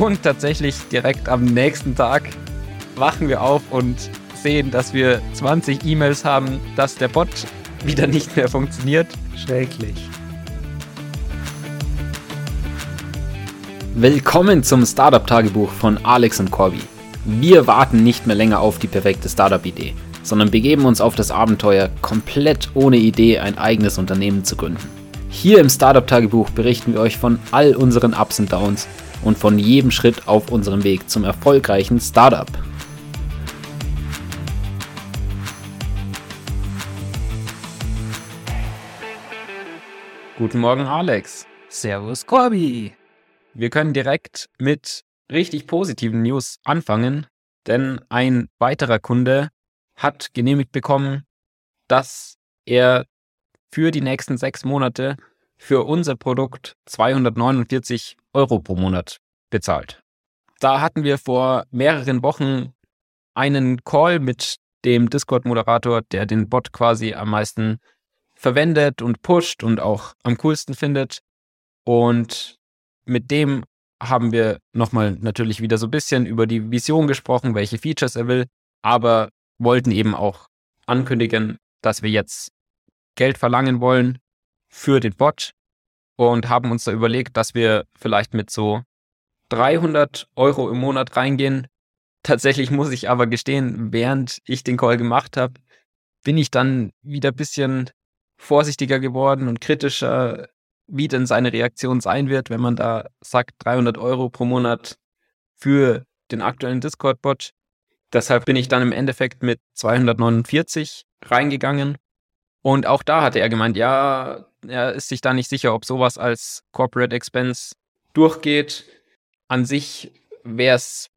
Und tatsächlich direkt am nächsten Tag wachen wir auf und sehen, dass wir 20 E-Mails haben, dass der Bot wieder nicht mehr funktioniert. Schrecklich. Willkommen zum Startup-Tagebuch von Alex und Corby. Wir warten nicht mehr länger auf die perfekte Startup-Idee, sondern begeben uns auf das Abenteuer, komplett ohne Idee ein eigenes Unternehmen zu gründen. Hier im Startup-Tagebuch berichten wir euch von all unseren Ups und Downs und von jedem Schritt auf unserem Weg zum erfolgreichen Startup. Guten Morgen, Alex. Servus, Corby. Wir können direkt mit richtig positiven News anfangen, denn ein weiterer Kunde hat genehmigt bekommen, dass er für die nächsten sechs Monate für unser Produkt 249 Euro pro Monat bezahlt. Da hatten wir vor mehreren Wochen einen Call mit dem Discord-Moderator, der den Bot quasi am meisten verwendet und pusht und auch am coolsten findet. Und mit dem haben wir nochmal natürlich wieder so ein bisschen über die Vision gesprochen, welche Features er will, aber wollten eben auch ankündigen, dass wir jetzt Geld verlangen wollen für den Bot und haben uns da überlegt, dass wir vielleicht mit so 300 Euro im Monat reingehen. Tatsächlich muss ich aber gestehen, während ich den Call gemacht habe, bin ich dann wieder ein bisschen vorsichtiger geworden und kritischer, wie denn seine Reaktion sein wird, wenn man da sagt 300 Euro pro Monat für den aktuellen Discord-Bot. Deshalb bin ich dann im Endeffekt mit 249 reingegangen. Und auch da hatte er gemeint, ja, er ist sich da nicht sicher, ob sowas als Corporate Expense durchgeht. An sich wäre es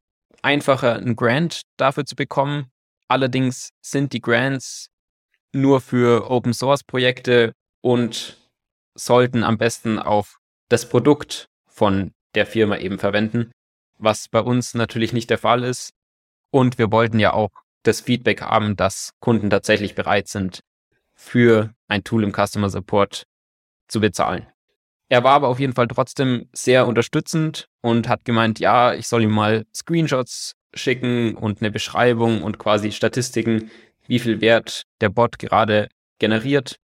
einfacher, einen Grant dafür zu bekommen. Allerdings sind die Grants nur für Open Source Projekte und sollten am besten auf das Produkt von der Firma eben verwenden, was bei uns natürlich nicht der Fall ist. Und wir wollten ja auch das Feedback haben, dass Kunden tatsächlich bereit sind, für ein Tool im Customer Support zu bezahlen. Er war aber auf jeden Fall trotzdem sehr unterstützend und hat gemeint, ja, ich soll ihm mal Screenshots schicken und eine Beschreibung und quasi Statistiken, wie viel Wert der Bot gerade generiert,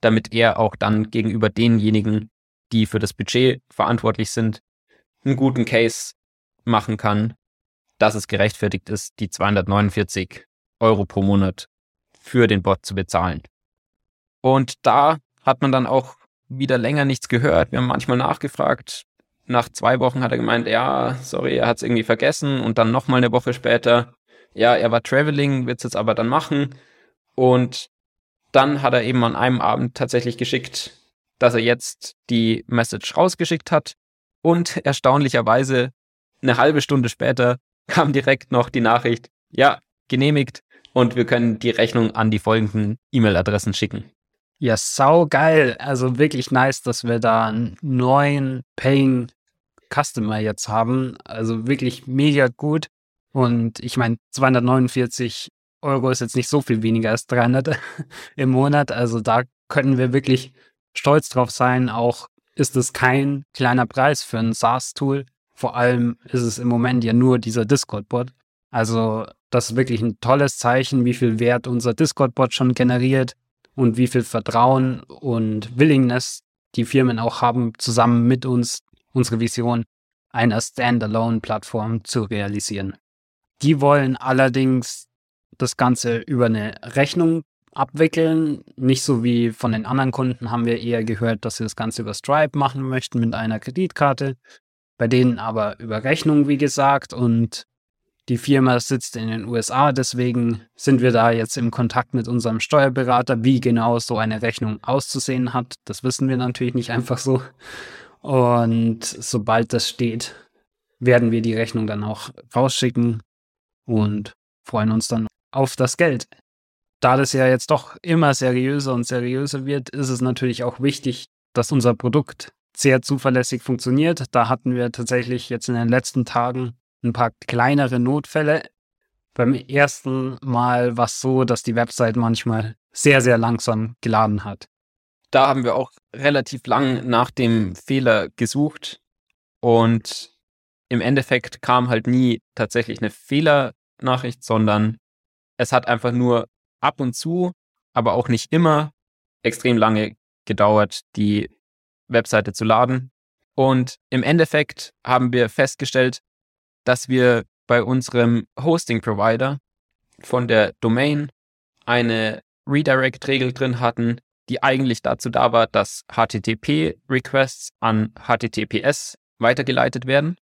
damit er auch dann gegenüber denjenigen, die für das Budget verantwortlich sind, einen guten Case machen kann, dass es gerechtfertigt ist, die 249 Euro pro Monat für den Bot zu bezahlen. Und da hat man dann auch wieder länger nichts gehört. Wir haben manchmal nachgefragt. Nach zwei Wochen hat er gemeint, ja, sorry, er hat es irgendwie vergessen. Und dann nochmal eine Woche später, ja, er war traveling, wird es jetzt aber dann machen. Und dann hat er eben an einem Abend tatsächlich geschickt, dass er jetzt die Message rausgeschickt hat. Und erstaunlicherweise eine halbe Stunde später kam direkt noch die Nachricht, ja, genehmigt und wir können die Rechnung an die folgenden E-Mail-Adressen schicken. Ja, sau geil. Also wirklich nice, dass wir da einen neuen Paying Customer jetzt haben. Also wirklich mega gut. Und ich meine, 249 Euro ist jetzt nicht so viel weniger als 300 im Monat. Also da können wir wirklich stolz drauf sein. Auch ist es kein kleiner Preis für ein SaaS-Tool. Vor allem ist es im Moment ja nur dieser Discord-Bot. Also das ist wirklich ein tolles Zeichen, wie viel Wert unser Discord-Bot schon generiert und wie viel Vertrauen und Willingness die Firmen auch haben, zusammen mit uns unsere Vision einer Standalone-Plattform zu realisieren. Die wollen allerdings das Ganze über eine Rechnung abwickeln. Nicht so wie von den anderen Kunden haben wir eher gehört, dass sie das Ganze über Stripe machen möchten mit einer Kreditkarte. Bei denen aber über Rechnung, wie gesagt. Und die Firma sitzt in den USA, deswegen sind wir da jetzt im Kontakt mit unserem Steuerberater, wie genau so eine Rechnung auszusehen hat. Das wissen wir natürlich nicht einfach so. Und sobald das steht, werden wir die Rechnung dann auch rausschicken und freuen uns dann auf das Geld. Da das ja jetzt doch immer seriöser und seriöser wird, ist es natürlich auch wichtig, dass unser Produkt sehr zuverlässig funktioniert. Da hatten wir tatsächlich jetzt in den letzten Tagen ein paar kleinere Notfälle. Beim ersten Mal war es so, dass die Website manchmal sehr, sehr langsam geladen hat. Da haben wir auch relativ lang nach dem Fehler gesucht und im Endeffekt kam halt nie tatsächlich eine Fehlernachricht, sondern es hat einfach nur ab und zu, aber auch nicht immer extrem lange gedauert, die Webseite zu laden. Und im Endeffekt haben wir festgestellt, dass wir bei unserem Hosting-Provider von der Domain eine Redirect-Regel drin hatten, die eigentlich dazu da war, dass HTTP-Requests an HTTPS weitergeleitet werden.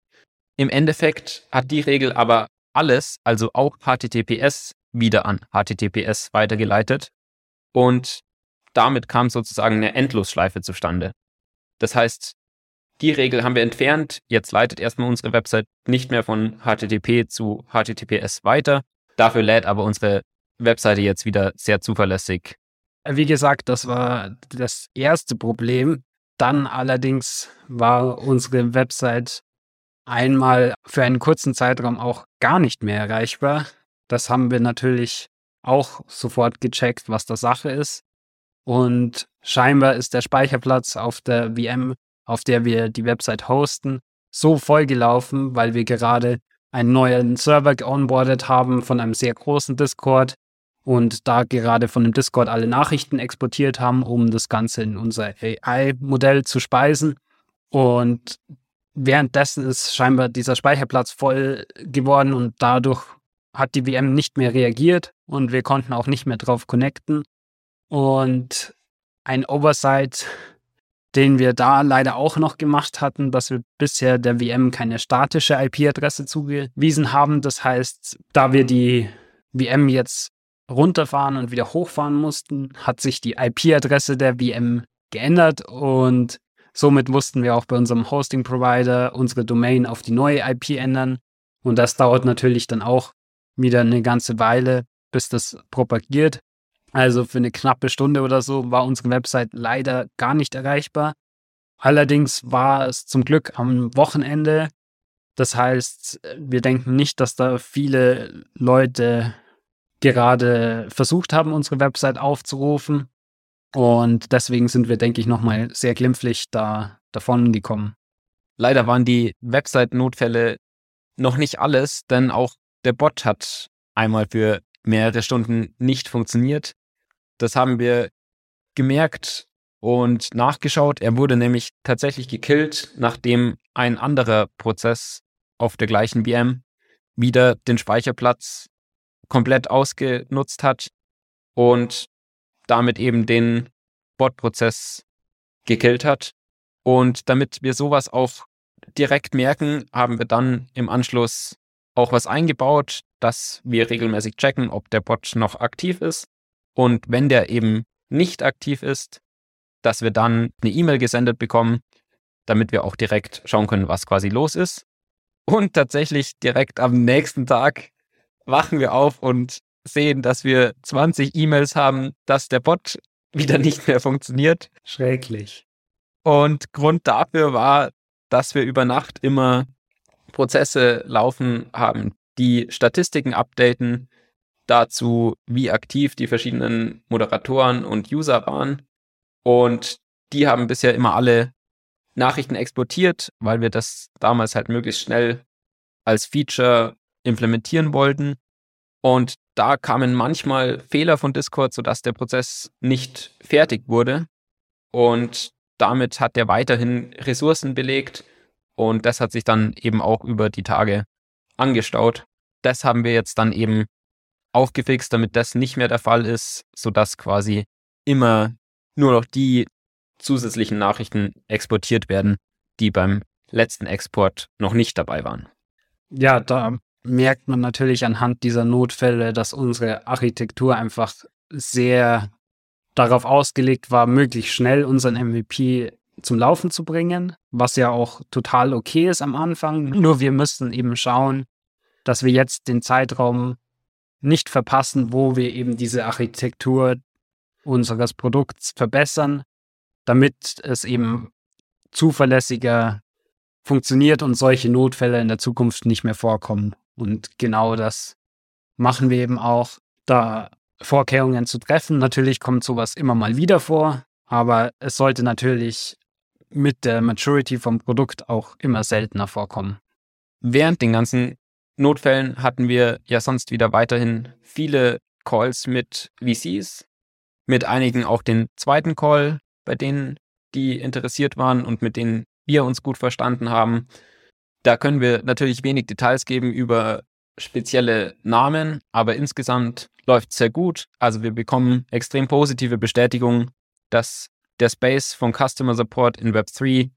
Im Endeffekt hat die Regel aber alles, also auch HTTPS, wieder an HTTPS weitergeleitet. Und damit kam sozusagen eine Endlosschleife zustande. Das heißt, die Regel haben wir entfernt. Jetzt leitet erstmal unsere Website nicht mehr von HTTP zu HTTPS weiter. Dafür lädt aber unsere Webseite jetzt wieder sehr zuverlässig. Wie gesagt, das war das erste Problem. Dann allerdings war unsere Website einmal für einen kurzen Zeitraum auch gar nicht mehr erreichbar. Das haben wir natürlich auch sofort gecheckt, was da Sache ist. Und scheinbar ist der Speicherplatz auf der VM, auf der wir die Website hosten, so vollgelaufen, weil wir gerade einen neuen Server geonboardet haben von einem sehr großen Discord und da gerade von dem Discord alle Nachrichten exportiert haben, um das Ganze in unser AI-Modell zu speisen. Und währenddessen ist scheinbar dieser Speicherplatz voll geworden und dadurch hat die VM nicht mehr reagiert und wir konnten auch nicht mehr drauf connecten. Und ein Oversight, den wir da leider auch noch gemacht hatten, dass wir bisher der VM keine statische IP-Adresse zugewiesen haben. Das heißt, da wir die VM jetzt runterfahren und wieder hochfahren mussten, hat sich die IP-Adresse der VM geändert und somit mussten wir auch bei unserem Hosting-Provider unsere Domain auf die neue IP ändern. Und das dauert natürlich dann auch wieder eine ganze Weile, bis das propagiert. Also für eine knappe Stunde oder so war unsere Website leider gar nicht erreichbar. Allerdings war es zum Glück am Wochenende. Das heißt, wir denken nicht, dass da viele Leute gerade versucht haben, unsere Website aufzurufen. Und deswegen sind wir, denke ich, nochmal sehr glimpflich da davon gekommen. Leider waren die Website-Notfälle noch nicht alles, denn auch der Bot hat einmal für mehrere Stunden nicht funktioniert. Das haben wir gemerkt und nachgeschaut. Er wurde nämlich tatsächlich gekillt, nachdem ein anderer Prozess auf der gleichen VM wieder den Speicherplatz komplett ausgenutzt hat und damit eben den Bot-Prozess gekillt hat. Und damit wir sowas auch direkt merken, haben wir dann im Anschluss auch was eingebaut, dass wir regelmäßig checken, ob der Bot noch aktiv ist. Und wenn der eben nicht aktiv ist, dass wir dann eine E-Mail gesendet bekommen, damit wir auch direkt schauen können, was quasi los ist. Und tatsächlich direkt am nächsten Tag wachen wir auf und sehen, dass wir 20 E-Mails haben, dass der Bot wieder nicht mehr funktioniert. Schrecklich. Und Grund dafür war, dass wir über Nacht immer Prozesse laufen haben, die Statistiken updaten dazu, wie aktiv die verschiedenen Moderatoren und User waren. Und die haben bisher immer alle Nachrichten exportiert, weil wir das damals halt möglichst schnell als Feature implementieren wollten. Und da kamen manchmal Fehler von Discord, sodass der Prozess nicht fertig wurde. Und damit hat er weiterhin Ressourcen belegt und das hat sich dann eben auch über die Tage angestaut. Das haben wir jetzt dann eben aufgefixt, damit das nicht mehr der Fall ist, sodass quasi immer nur noch die zusätzlichen Nachrichten exportiert werden, die beim letzten Export noch nicht dabei waren. Ja, da merkt man natürlich anhand dieser Notfälle, dass unsere Architektur einfach sehr darauf ausgelegt war, möglichst schnell unseren MVP zum Laufen zu bringen, was ja auch total okay ist am Anfang. Nur wir müssen eben schauen, dass wir jetzt den Zeitraum nicht verpassen, wo wir eben diese Architektur unseres Produkts verbessern, damit es eben zuverlässiger funktioniert und solche Notfälle in der Zukunft nicht mehr vorkommen. Und genau das machen wir eben auch, da Vorkehrungen zu treffen. Natürlich kommt sowas immer mal wieder vor, aber es sollte natürlich mit der Maturity vom Produkt auch immer seltener vorkommen. während den ganzen Notfällen hatten wir ja sonst wieder weiterhin viele Calls mit VCs, mit einigen auch den zweiten Call, bei denen die interessiert waren und mit denen wir uns gut verstanden haben. Da können wir natürlich wenig Details geben über spezielle Namen, aber insgesamt läuft es sehr gut. Also wir bekommen extrem positive Bestätigung, dass der Space von Customer Support in Web3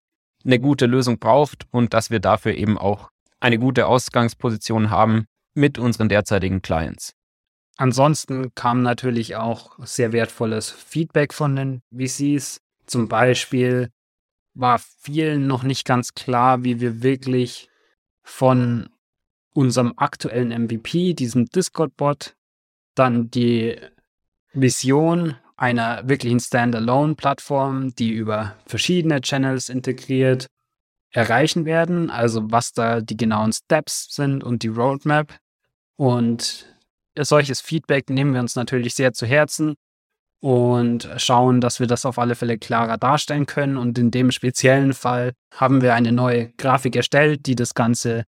eine gute Lösung braucht und dass wir dafür eben auch eine gute Ausgangsposition haben mit unseren derzeitigen Clients. Ansonsten kam natürlich auch sehr wertvolles Feedback von den VCs. Zum Beispiel war vielen noch nicht ganz klar, wie wir wirklich von unserem aktuellen MVP, diesem Discord-Bot, dann die Vision einer wirklichen Standalone-Plattform, die über verschiedene Channels integriert, erreichen werden. Also was da die genauen Steps sind und die Roadmap. Und solches Feedback nehmen wir uns natürlich sehr zu Herzen und schauen, dass wir das auf alle Fälle klarer darstellen können. Und in dem speziellen Fall haben wir eine neue Grafik erstellt, die das Ganze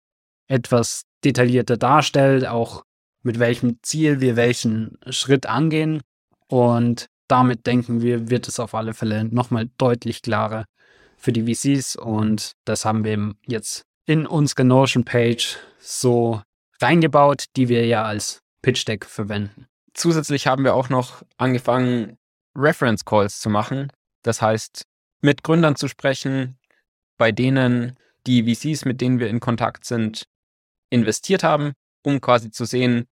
etwas detaillierter darstellt, auch mit welchem Ziel wir welchen Schritt angehen. Und damit denken wir, wird es auf alle Fälle nochmal deutlich klarer für die VCs. Und das haben wir jetzt in unsere Notion-Page so reingebaut, die wir ja als Pitch Deck verwenden. Zusätzlich haben wir auch noch angefangen, Reference Calls zu machen. Das heißt, mit Gründern zu sprechen, bei denen die VCs, mit denen wir in Kontakt sind, investiert haben, um quasi zu sehen,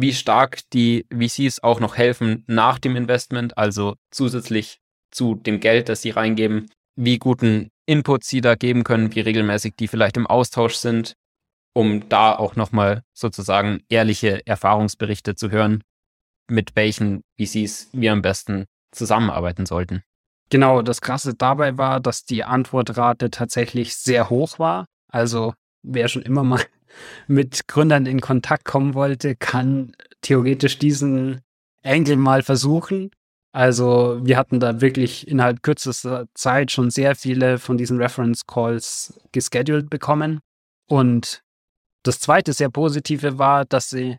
wie stark die VCs auch noch helfen nach dem Investment, also zusätzlich zu dem Geld, das sie reingeben, wie guten Input sie da geben können, wie regelmäßig die vielleicht im Austausch sind, um da auch nochmal sozusagen ehrliche Erfahrungsberichte zu hören, mit welchen VCs wir am besten zusammenarbeiten sollten. Genau, das Krasse dabei war, dass die Antwortrate tatsächlich sehr hoch war. Also wer schon immer mal mit Gründern in Kontakt kommen wollte, kann theoretisch diesen Engel mal versuchen. Also wir hatten da wirklich innerhalb kürzester Zeit schon sehr viele von diesen Reference Calls gescheduled bekommen. Und das zweite sehr positive war, dass sie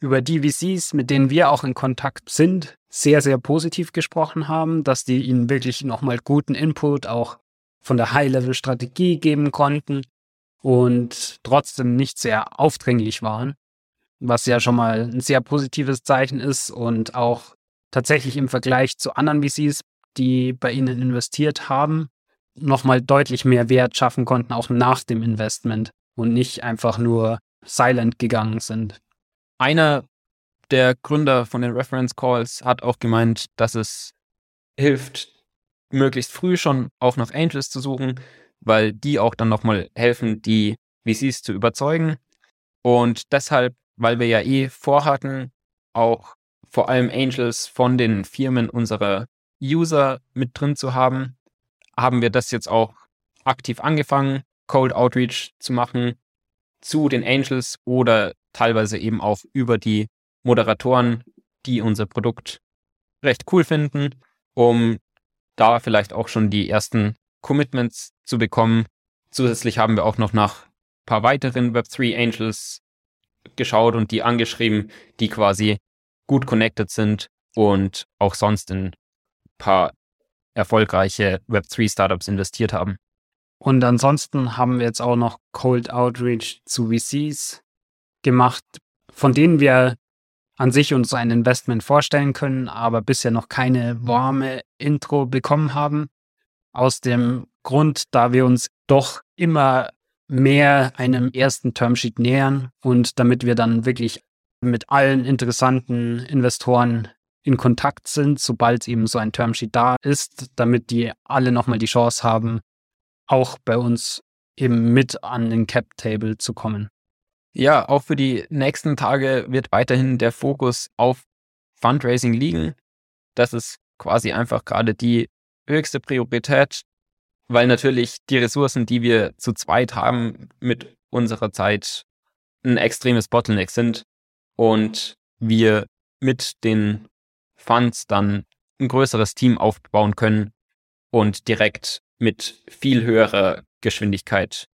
über die VCs, mit denen wir auch in Kontakt sind, sehr, sehr positiv gesprochen haben, dass die ihnen wirklich nochmal guten Input auch von der High-Level-Strategie geben konnten und trotzdem nicht sehr aufdringlich waren, was ja schon mal ein sehr positives Zeichen ist und auch tatsächlich im Vergleich zu anderen VCs, die bei ihnen investiert haben, nochmal deutlich mehr Wert schaffen konnten, auch nach dem Investment und nicht einfach nur silent gegangen sind. Einer der Gründer von den Reference Calls hat auch gemeint, dass es hilft, möglichst früh schon auch nach Angels zu suchen, weil die auch dann nochmal helfen, die VCs zu überzeugen. Und deshalb, weil wir ja eh vorhatten, auch vor allem Angels von den Firmen unserer User mit drin zu haben, haben wir das jetzt auch aktiv angefangen, Cold Outreach zu machen zu den Angels oder teilweise eben auch über die Moderatoren, die unser Produkt recht cool finden, um da vielleicht auch schon die ersten Commitments zu bekommen. Zusätzlich haben wir auch noch nach ein paar weiteren Web3 Angels geschaut und die angeschrieben, die quasi gut connected sind und auch sonst in ein paar erfolgreiche Web3 Startups investiert haben. Und ansonsten haben wir jetzt auch noch Cold Outreach zu VCs gemacht, von denen wir an sich uns ein Investment vorstellen können, aber bisher noch keine warme Intro bekommen haben. Aus dem Grund, da wir uns doch immer mehr einem ersten Termsheet nähern und damit wir dann wirklich mit allen interessanten Investoren in Kontakt sind, sobald eben so ein Termsheet da ist, damit die alle nochmal die Chance haben, auch bei uns eben mit an den Cap-Table zu kommen. Ja, auch für die nächsten Tage wird weiterhin der Fokus auf Fundraising liegen. Das ist quasi einfach gerade die höchste Priorität, weil natürlich die Ressourcen, die wir zu zweit haben mit unserer Zeit, ein extremes Bottleneck sind und wir mit den Funds dann ein größeres Team aufbauen können und direkt mit viel höherer Geschwindigkeit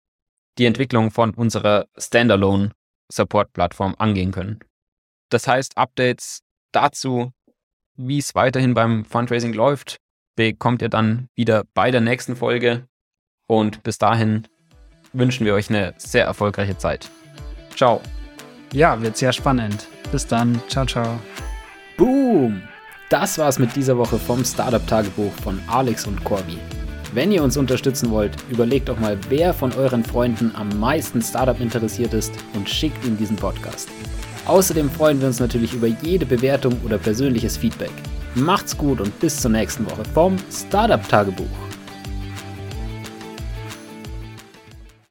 die Entwicklung von unserer Standalone Support-Plattform angehen können. Das heißt, Updates dazu, wie es weiterhin beim Fundraising läuft, bekommt ihr dann wieder bei der nächsten Folge. Und bis dahin wünschen wir euch eine sehr erfolgreiche Zeit. Ciao. Ja, wird sehr spannend. Bis dann. Ciao, ciao. Boom! Das war's mit dieser Woche vom Startup-Tagebuch von Alex und Corby. Wenn ihr uns unterstützen wollt, überlegt doch mal, wer von euren Freunden am meisten Startup interessiert ist und schickt ihm diesen Podcast. Außerdem freuen wir uns natürlich über jede Bewertung oder persönliches Feedback. Macht's gut und bis zur nächsten Woche vom Startup Tagebuch.